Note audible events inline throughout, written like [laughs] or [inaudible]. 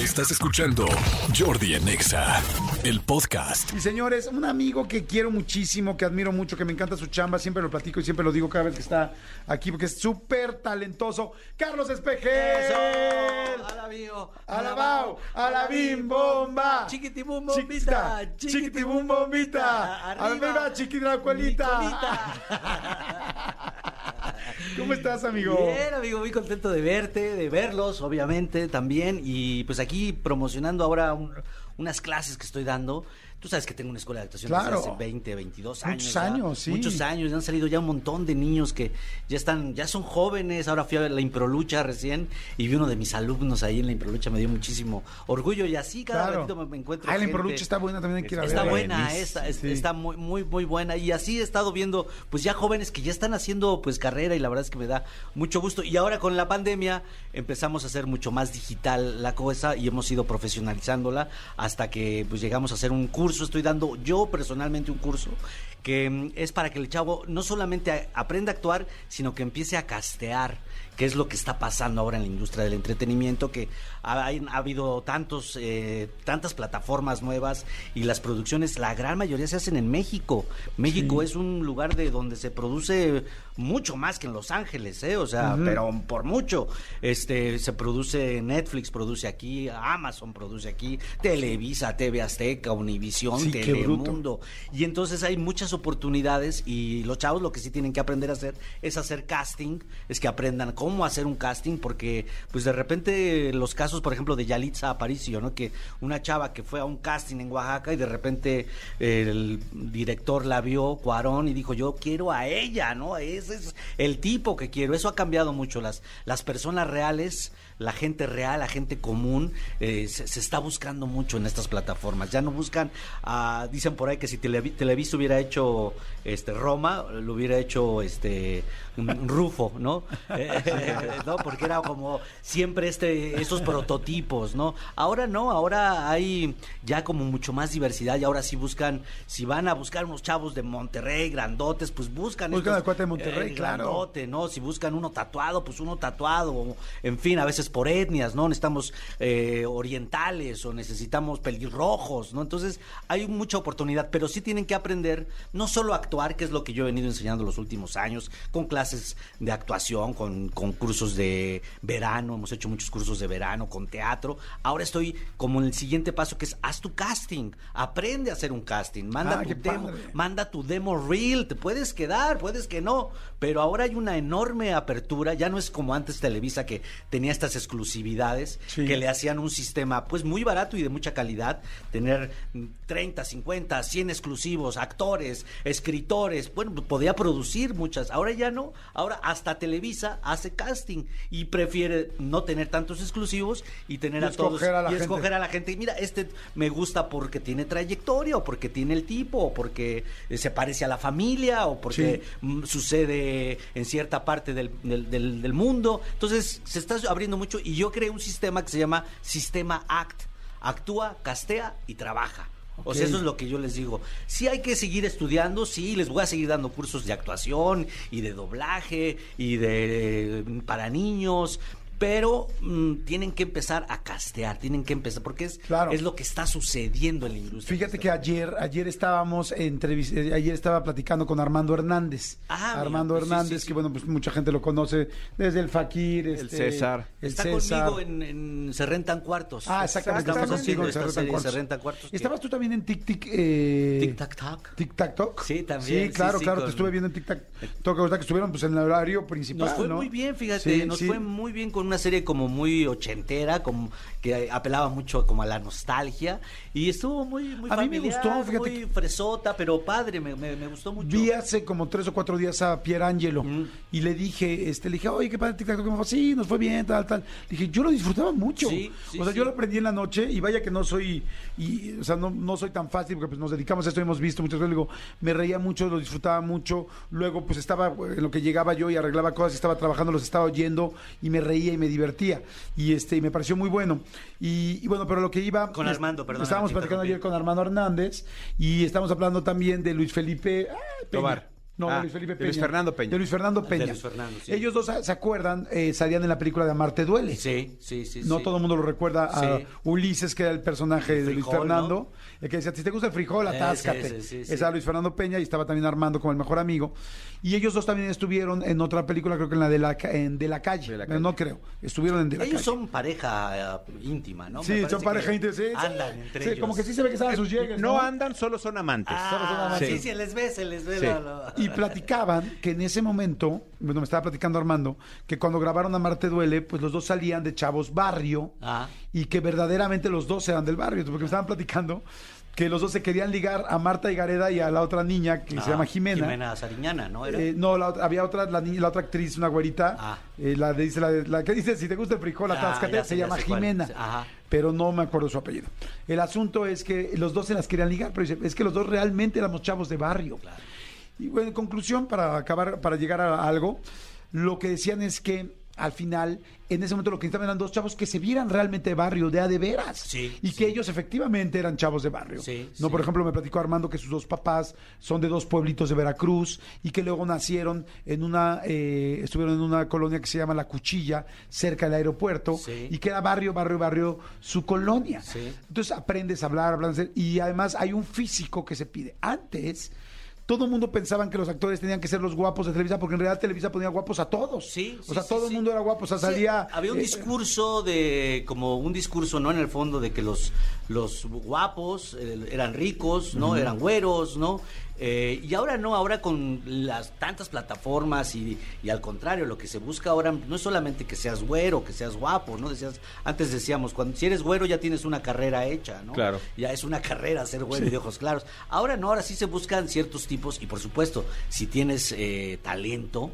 Estás escuchando Jordi en Exa, el podcast. Y señores, un amigo que quiero muchísimo, que admiro mucho, que me encanta su chamba, siempre lo platico y siempre lo digo cada vez que está aquí porque es súper talentoso. Carlos Espejel. Alabío. Alabao, alabim bomba. Chiquitibum bombita. Chiquitibum bombita. Arriba, chiquidracuelita. [laughs] ¿Cómo estás, amigo? Bien, amigo, muy contento de verte, de verlos, obviamente, también. Y pues aquí promocionando ahora un- unas clases que estoy dando. Tú sabes que tengo una escuela de actuación Claro. desde hace 20, 22 años. Muchos ya. años, sí. Muchos años. Han salido ya un montón de niños que ya están, ya son jóvenes. Ahora fui a ver la Improlucha recién y vi uno de mis alumnos ahí en la Improlucha. Me dio muchísimo orgullo y así cada Claro. ratito me, me encuentro Ah, la. Improlucha está buena, también hay que ir a Está buena, Buenísimo. esta, es- Sí. está muy, muy, muy buena. Y así he estado viendo, pues ya jóvenes que ya están haciendo pues carrera y la verdad es que me da mucho gusto. Y ahora con la pandemia empezamos a hacer mucho más digital la cosa y hemos ido profesionalizándola hasta que pues llegamos a hacer un curso. Estoy dando yo personalmente un curso que mm, es para que el chavo no solamente aprenda a actuar, sino que empiece a castear que es lo que está pasando ahora en la industria del entretenimiento, que ha, habido tantos, eh, tantas plataformas nuevas y las producciones, la gran mayoría se hacen en México. México es un lugar de donde se produce mucho más que en Los Ángeles, ¿eh? o sea, pero por mucho. Este, se produce Netflix, produce aquí, Amazon produce aquí, Televisa, TV Azteca, Univisión, Sí. Telemundo. Y entonces hay muchas oportunidades y los chavos lo que sí tienen que aprender a hacer es hacer casting, es que aprendan cómo hacer un casting, porque pues de repente los casos, por ejemplo, de Yalitza Aparicio, ¿no? Que una chava que fue a un casting en Oaxaca y de repente el director la vio, Cuarón, y dijo, yo quiero a ella, ¿no? Ese es el tipo que quiero. Eso ha cambiado mucho. Las, las personas reales, la gente real, la gente común, eh, se, está buscando mucho en estas plataformas. Ya no buscan, dicen por ahí que si Televi- Televisa hubiera hecho este Roma, lo hubiera hecho este Rufo, ¿no? [laughs] Eh, ¿no? Porque era como siempre este esos prototipos, ¿no? Ahora no, ahora hay ya como mucho más diversidad y ahora sí buscan, si van a buscar unos chavos de Monterrey, grandotes, pues buscan Buscan al cuate de Monterrey, eh, claro. grandote, ¿no? Si buscan uno tatuado, pues uno tatuado, o, en fin, a veces por etnias, ¿no? Necesitamos eh, orientales o necesitamos pelirrojos, ¿no? Entonces hay mucha oportunidad, pero sí tienen que aprender no solo a actuar, que es lo que yo he venido enseñando los últimos años, con clases de actuación, con, con cursos de verano, hemos hecho muchos cursos de verano, con teatro. Ahora estoy como en el siguiente paso que es haz tu casting, aprende a hacer un casting, manda Ah, tu demo, padre. manda tu demo reel, te puedes quedar, puedes que no, pero ahora hay una enorme apertura, ya no es como antes Televisa que tenía estas exclusividades, Sí. que le hacían un sistema pues muy barato y de mucha calidad, tener mm, 30, 50, 100 exclusivos, actores, escritores, bueno, podía producir muchas, ahora ya no, ahora hasta Televisa hace casting y prefiere no tener tantos exclusivos y tener Y a todos escoger a la y gente. escoger a la gente. Y mira, este me gusta porque tiene trayectoria, o porque tiene el tipo, o porque eh, se parece a la familia, o porque Sí. sucede en cierta parte del, del- del- del mundo. Entonces, se está abriendo mucho y yo creé un sistema que se llama Sistema ACT. Actúa, castea y trabaja. O sea, eso es lo que yo les digo. Sí hay que seguir estudiando, sí, les voy a seguir dando cursos de actuación y de doblaje y de eh, para niños, pero mm, tienen que empezar a castear, tienen que empezar, porque es, Claro. es lo que está sucediendo en la industria. Fíjate que ayer, ayer estábamos entrevis- eh, ayer estaba platicando con Armando Hernández. Ah, mira, Armando pues Hernández, sí, sí. que bueno, pues mucha gente lo conoce desde el Fakir, El este, César. el Está César. conmigo en, en Se Rentan Cuartos. Ah, exactamente. Estamos está haciendo contigo en esta Se Rentan serie Cuartos. Se Rentan Cuartos. que- Estabas tú también en Tic Tic. Eh, Tic Tac Tac. Tic Tac Toc. Sí, también, Sí, claro, sí, claro. con- Te estuve viendo en Tic Tac Toc, que estuvieron pues en el horario principal. Nos fue ¿no? muy bien, fíjate, Sí, nos sí. fue muy bien con una serie como muy ochentera, como que apelaba mucho como a la nostalgia y estuvo muy muy A mí me familiar, gustó, fíjate muy fresota, pero padre, me, me- me gustó mucho. Vi hace como tres o cuatro días a Pierangelo Mm. y le dije, este, le dije, oye, qué padre. Y me dijo, sí, nos fue bien, tal, tal. Le dije, yo lo disfrutaba mucho. Sí, sí, o sea, sí. yo lo aprendí en la noche y vaya que no soy, y, o sea, no, no soy tan fácil porque pues nos dedicamos a esto, hemos visto muchas veces, digo, me reía mucho, lo disfrutaba mucho. Luego, pues estaba eh, en lo que llegaba yo y arreglaba cosas, estaba trabajando, los estaba oyendo y me reía y me divertía. Y este, y me pareció muy bueno. Y, y bueno, pero lo que iba. Con Armando, perdón, Estábamos platicando ayer con Armando Hernández y estamos hablando también de Luis Felipe. Tobar. No, Ah, de Luis Felipe de Peña. Luis Fernando Peña. De Luis Fernando De Peña. Luis Fernando, sí. Ellos dos, ¿se acuerdan? Eh, salían en la película de Amarte Duele. Sí, sí, sí. No sí. todo el mundo lo recuerda a Sí. Ulises, que era el personaje El de Luis Fernando, el que decía, si te gusta el frijol, Eh, atáscate. sí, sí, sí, sí. era Luis Fernando Peña y estaba también Armando como el mejor amigo. Y ellos dos también estuvieron en otra película, creo que en la de la, en de la calle. De la calle. No creo. Estuvieron en De la Ellos calle. son pareja eh, íntima, ¿no? Sí, son pareja íntima. Sí, sí. Andan entre Sí, ellos. Como que sí se ve que estaban sus llegues. No andan, solo son amantes. Ah, Sí. sí, se les ve, se les ve. Sí. Y [laughs] platicaban que en ese momento, bueno, me estaba platicando Armando, que cuando grabaron Amarte Duele, pues los dos salían de Chavos Barrio Ah. y que verdaderamente los dos eran del barrio, porque me estaban platicando que los dos se querían ligar a Marta Higareda y a la otra niña que se Ah, llama Jimena. Jimena Sariñana, ¿no? ¿Era? Eh, no, la había otra, la, niña, la otra actriz, una güerita, Ah. eh, la, de- dice, la, la que dice, si te gusta el frijol, Ah, atáscate, ya se llama. Jimena. Ajá. Pero no me acuerdo su apellido. El asunto es que los dos se las querían ligar, pero dice, es que los dos realmente éramos chavos de barrio. Y bueno, en conclusión, para acabar, para llegar a algo, lo que decían es que al final, en ese momento lo que necesitaban eran dos chavos que se vieran realmente de barrio, de a de veras. Sí, y sí. que ellos efectivamente eran chavos de barrio. Sí, no, por ejemplo, me platicó Armando que sus dos papás son de dos pueblitos de Veracruz y que luego nacieron en una, eh, estuvieron en una colonia que se llama La Cuchilla, cerca del aeropuerto, Sí. y que era barrio, barrio, barrio, su colonia. Sí. Entonces aprendes a hablar, hablar, y además hay un físico que se pide. Antes, todo el mundo pensaban que los actores tenían que ser los guapos de Televisa, porque en realidad Televisa ponía guapos a todos. Sí, O sí, sea, sí, todo el mundo era guapo, o sea, salía... había un eh, discurso de, como un discurso, ¿no? En el fondo de que los, los guapos eh, eran ricos, ¿no? Eran güeros, ¿no? Eh, y ahora no, ahora con las tantas plataformas y, y al contrario, lo que se busca ahora no es solamente que seas güero, que seas guapo, ¿no? Decías, antes decíamos, cuando si eres güero ya tienes una carrera hecha, ¿no? Claro. Ya es una [laughs] carrera ser güero y de ojos claros. Ahora no, ahora sí se buscan ciertos tipos y por supuesto, si tienes eh, talento,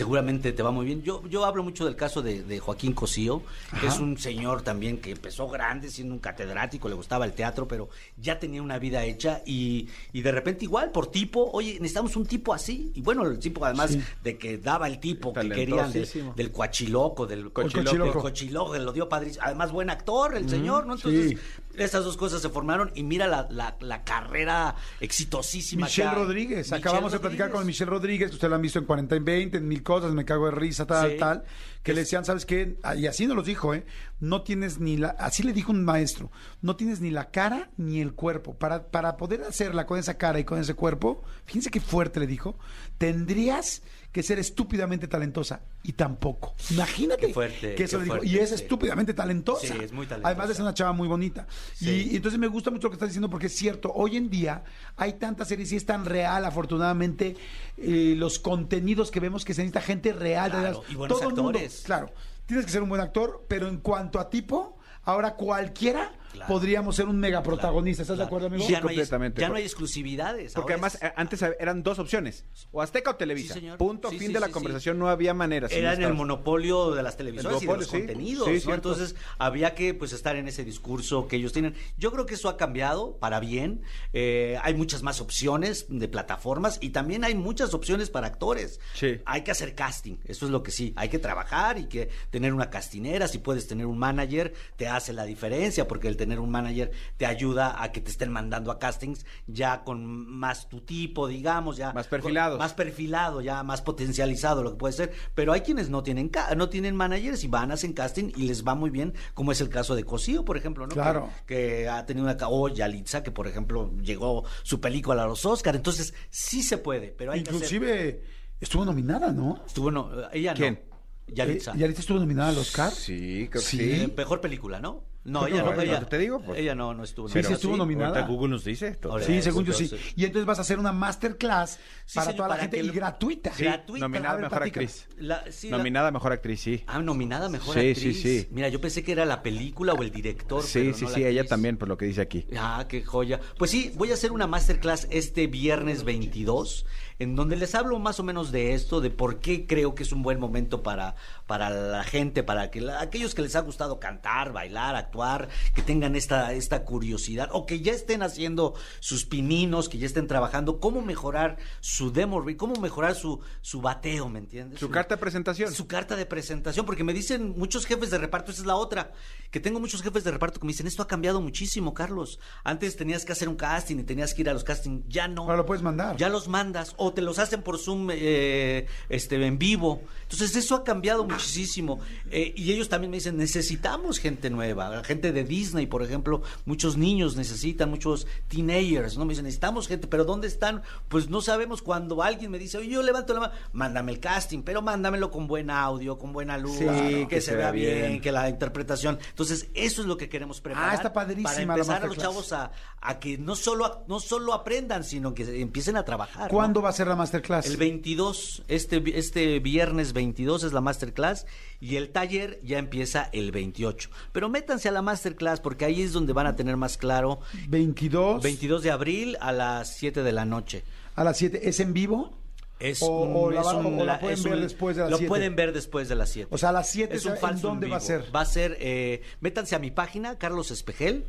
seguramente te va muy bien. Yo, yo hablo mucho del caso de, de Joaquín Cosío, que es un señor también que empezó grande siendo un catedrático, le gustaba el teatro, pero ya tenía una vida hecha y, y de repente igual, por tipo, oye, necesitamos un tipo así. Y bueno, el tipo además Sí. de que daba el tipo que querían del cuachiloco, del Cochiloco. del cochiloco, lo dio padrísimo. Además, buen actor, el señor, ¿no? Entonces, sí. Estas dos cosas se formaron y mira la, la, la carrera exitosísima. Michelle. Rodríguez, Michelle acabamos de platicar con Michelle Rodríguez, que usted la han visto en 40 en 20, en mil cosas, me cago de risa, tal, Sí. tal, que le decían, ¿sabes qué? Ah, Y así nos los dijo, ¿eh? No tienes ni la, así le dijo un maestro, no tienes ni la cara ni el cuerpo. Para, para poder hacerla con esa cara y con ese cuerpo, fíjense qué fuerte le dijo, tendrías que ser estúpidamente talentosa y tampoco. Imagínate Qué fuerte, que eso qué le dijo. fuerte, y es sí. estúpidamente talentosa. Sí, es muy talentosa. Además de ser una chava muy bonita. Sí. Y, y entonces me gusta mucho lo que estás diciendo porque es cierto, hoy en día hay tantas series y es tan real, afortunadamente, eh, los contenidos que vemos que se necesita gente real. de Claro, veras. y buenos Todo mundo- claro, tienes que ser un buen actor, pero en cuanto a tipo, ahora cualquiera Claro. podríamos ser un mega protagonista. ¿Estás de acuerdo, amigo? Ya no, hay, completamente. ya no hay exclusividades. Porque ahora además es- antes eran dos opciones, o Azteca o Televisa. Sí, señor. Punto, Sí, fin sí, de la sí, conversación, no había manera. era en el monopolio de las televisoras El y de los contenidos, Sí, ¿no? cierto. Entonces había que pues estar en ese discurso que ellos tienen. Yo creo que eso ha cambiado para bien. Eh, hay muchas más opciones de plataformas y también hay muchas opciones para actores. Sí. Hay que hacer casting, eso es lo que sí. Hay que trabajar y que tener una castinera, si puedes tener un manager, te hace la diferencia porque el tener un manager te ayuda a que te estén mandando a castings ya con más tu tipo, digamos, ya Más perfilados. con- más perfilado, ya más potencializado lo que puede ser, pero hay quienes no tienen no tienen managers y van hacen casting y les va muy bien, como es el caso de Cosío, por ejemplo, ¿no? Claro. Que, que ha tenido una o Yalitza que por ejemplo llegó su película a los Oscar, entonces sí se puede, pero hay que hacer- Inclusive estuvo nominada, ¿no? estuvo no, ella ¿Quién? no. Yalitza. Eh, ¿Yalitza estuvo nominada al Oscar? Sí, creo que Sí. sí. Eh, mejor película, ¿no? No, ella no, no, ella, ¿no te digo? Pues- ella no, no estuvo Sí, sí estuvo nominada. Ahorita Google nos dice esto. Sí, según yo sí. Y entonces vas a hacer una masterclass Sí, para señor, toda la para gente y lo- gratuita. Sí, gratuita. nominada A ver, mejor actriz. La- sí, la- Nominada mejor actriz, sí. Ah, nominada mejor Sí, actriz. sí, sí. Mira, yo pensé que era la película o el director. Sí, pero sí, no la sí, ella también, por lo que dice aquí. Ah, qué joya. Pues sí, voy a hacer una masterclass este viernes 22, en donde les hablo más o menos de esto, de por qué creo que es un buen momento para, para la gente, para que la- aquellos que les ha gustado cantar, bailar, actuar actuar, que tengan esta, esta curiosidad, o que ya estén haciendo sus pininos, que ya estén trabajando, cómo mejorar su demo, cómo mejorar su, su bateo, ¿me entiendes? Su carta de presentación. Su carta de presentación, porque me dicen muchos jefes de reparto, esa es la otra, que tengo muchos jefes de reparto que me dicen, esto ha cambiado muchísimo, Carlos. Antes tenías que hacer un casting y tenías que ir a los castings, ya no. Ahora lo puedes mandar. Ya los mandas o te los hacen por Zoom eh, este, en vivo. Entonces eso ha cambiado muchísimo. Eh, y ellos también me dicen, necesitamos gente nueva, gente de Disney, por ejemplo, muchos niños necesitan, muchos teenagers, ¿no? Me dicen, necesitamos gente, pero ¿dónde están? Pues no sabemos cuando alguien me dice, oye, yo levanto la mano, mándame el casting, pero mándamelo con buen audio, con buena luz, Sí, que, que se, vea bien, bien. que la interpretación. Entonces, eso es lo que queremos preparar. Ah, está padrísima Para la empezar a los chavos a, a que no solo, no solo aprendan, sino que empiecen a trabajar. ¿no? ¿Cuándo va a ser la masterclass? El 22, este, este viernes 22 es la masterclass y el taller ya empieza el 28. Pero métanse a la masterclass porque ahí es donde van a tener más claro. 22 22 de abril a las 7 de la noche. a las 7. ¿Es en vivo? Es O- o un- la es va- un- o la la- pueden es ver un- después de las Lo 7. pueden ver después de las 7. O sea, a las 7, Es un ¿en falso dónde va a ser? Va a ser, eh, métanse a mi página, Carlos Espejel,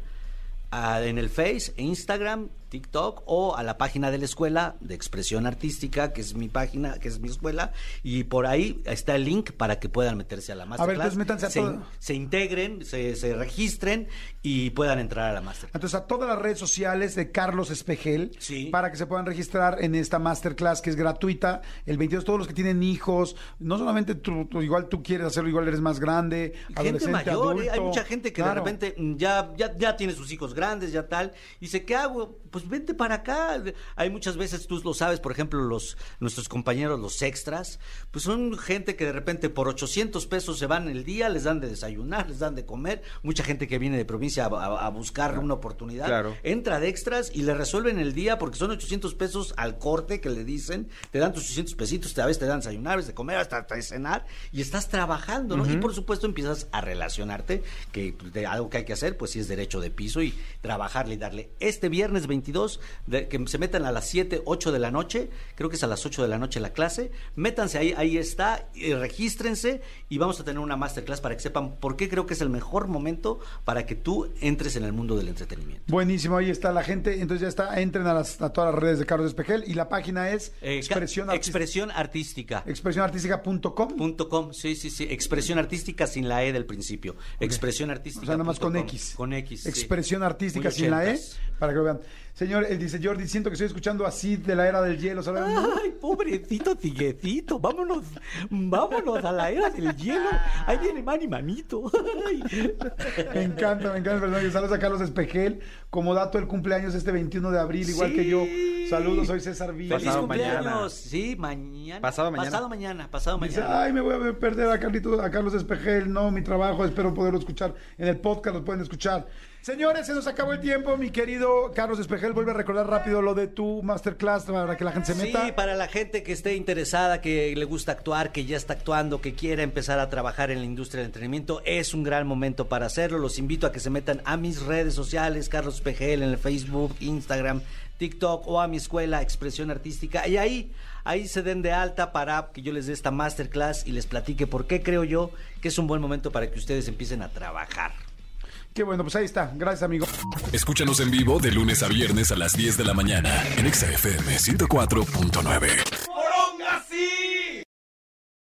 a- en el Face, Instagram, TikTok o a la página de la escuela de expresión artística, que es mi página, que es mi escuela, y por ahí está el link para que puedan meterse a la masterclass. entonces métanse a se, todo. se integren, se, se registren y puedan entrar a la masterclass. Entonces, a todas las redes sociales de Carlos Espejel, Sí. para que se puedan registrar en esta masterclass que es gratuita. El 22, todos los que tienen hijos, no solamente tú, tú- igual tú quieres hacerlo, igual eres más grande, gente adolescente, mayor, ¿eh? hay mucha gente que Claro. de repente ya, ya, ya tiene sus hijos grandes, ya tal, y dice, ¿qué hago? Pues vente para acá. Hay muchas veces, tú lo sabes, por ejemplo, los nuestros compañeros, los extras, pues son gente que de repente por 800 pesos se van el día, les dan de desayunar, les dan de comer, mucha gente que viene de provincia a, a- a buscar una oportunidad, Claro. entra de extras y le resuelven el día porque son 800 pesos al corte que le dicen, te dan tus 800 pesitos, a veces te dan desayunar, a veces de comer, hasta, de cenar y estás trabajando, ¿no? Y por supuesto empiezas a relacionarte, que de algo que hay que hacer, pues sí es derecho de piso y trabajarle y darle. Este viernes 22, de- que se metan a las 7, 8 de la noche, creo que es a las 8 de la noche la clase, métanse ahí, ahí está, y regístrense y vamos a tener una masterclass para que sepan por qué creo que es el mejor momento para que tú entres en el mundo del entretenimiento. Buenísimo, ahí está la gente. Entonces ya está, entren a, las- a todas las redes de Carlos Espejel y la página es Eh, expresión, artística- expresión artística. expresionartística.com. Com, sí, sí, sí. Expresión artística sin la E del principio. Expresión artística. O sea, nada más con. X. Con X. sí. Expresión artística Muy sin la E, para que lo vean. Señor, él dice, Jordi, siento que estoy escuchando así de la era del hielo, ¿sabes? Ay, pobrecito tiguecito, vámonos, vámonos a la era del hielo. Ahí viene Manny Manito. Ay. Me encanta, me encanta el personaje. Saludos a Carlos Espejel. Como dato, el cumpleaños este 21 de abril, igual Sí. que yo. Saludos, soy César Villa. Feliz Pasado cumpleaños. mañana. Sí, mañana. Pasado mañana. Pasado mañana, pasado Dice, ay, me voy a perder a, Carlito, a Carlos Espejel. No, mi trabajo, espero poderlo escuchar en el podcast, lo pueden escuchar. Señores, se nos acabó el tiempo. Mi querido Carlos Espejel, vuelve a recordar rápido lo de tu masterclass para que la gente se meta. Sí, para la gente que esté interesada, que le gusta actuar, que ya está actuando, que quiera empezar a trabajar en la industria del entretenimiento, es un gran momento para hacerlo. Los invito a que se metan a mis redes sociales, Carlos Pejel, en el Facebook, Instagram, TikTok o a mi escuela Expresión Artística. Y ahí, ahí se den de alta para que yo les dé esta masterclass y les platique por qué creo yo que es un buen momento para que ustedes empiecen a trabajar. Qué bueno, pues ahí está. Gracias, amigo. Escúchanos en vivo de lunes a viernes a las 10 de la mañana en Exa FM 104.9.